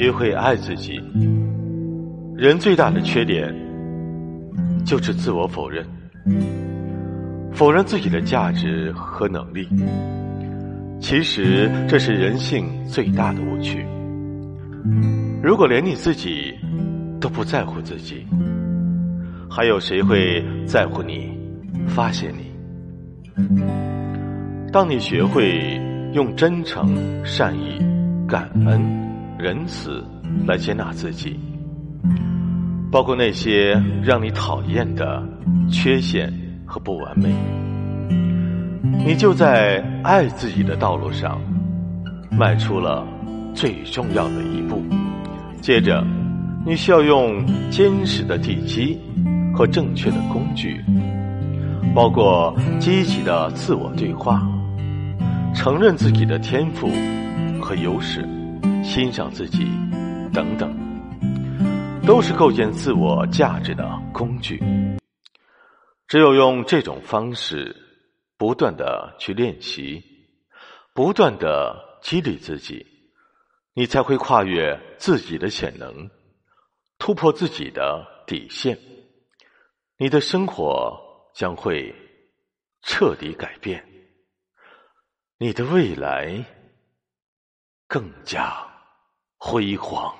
学会爱自己。人最大的缺点就是自我否认，否认自己的价值和能力。其实这是人性最大的误区。如果连你自己都不在乎自己，还有谁会在乎你、发现你？当你学会用真诚、善意、感恩、仁慈来接纳自己，包括那些让你讨厌的缺陷和不完美，你就在爱自己的道路上迈出了最重要的一步。接着，你需要用坚实的地基和正确的工具，包括积极的自我对话。承认自己的天赋和优势，欣赏自己，等等，都是构建自我价值的工具。只有用这种方式，不断的去练习，不断的激励自己，你才会跨越自己的潜能，突破自己的底线。你的生活将会彻底改变。你的未来更加辉煌。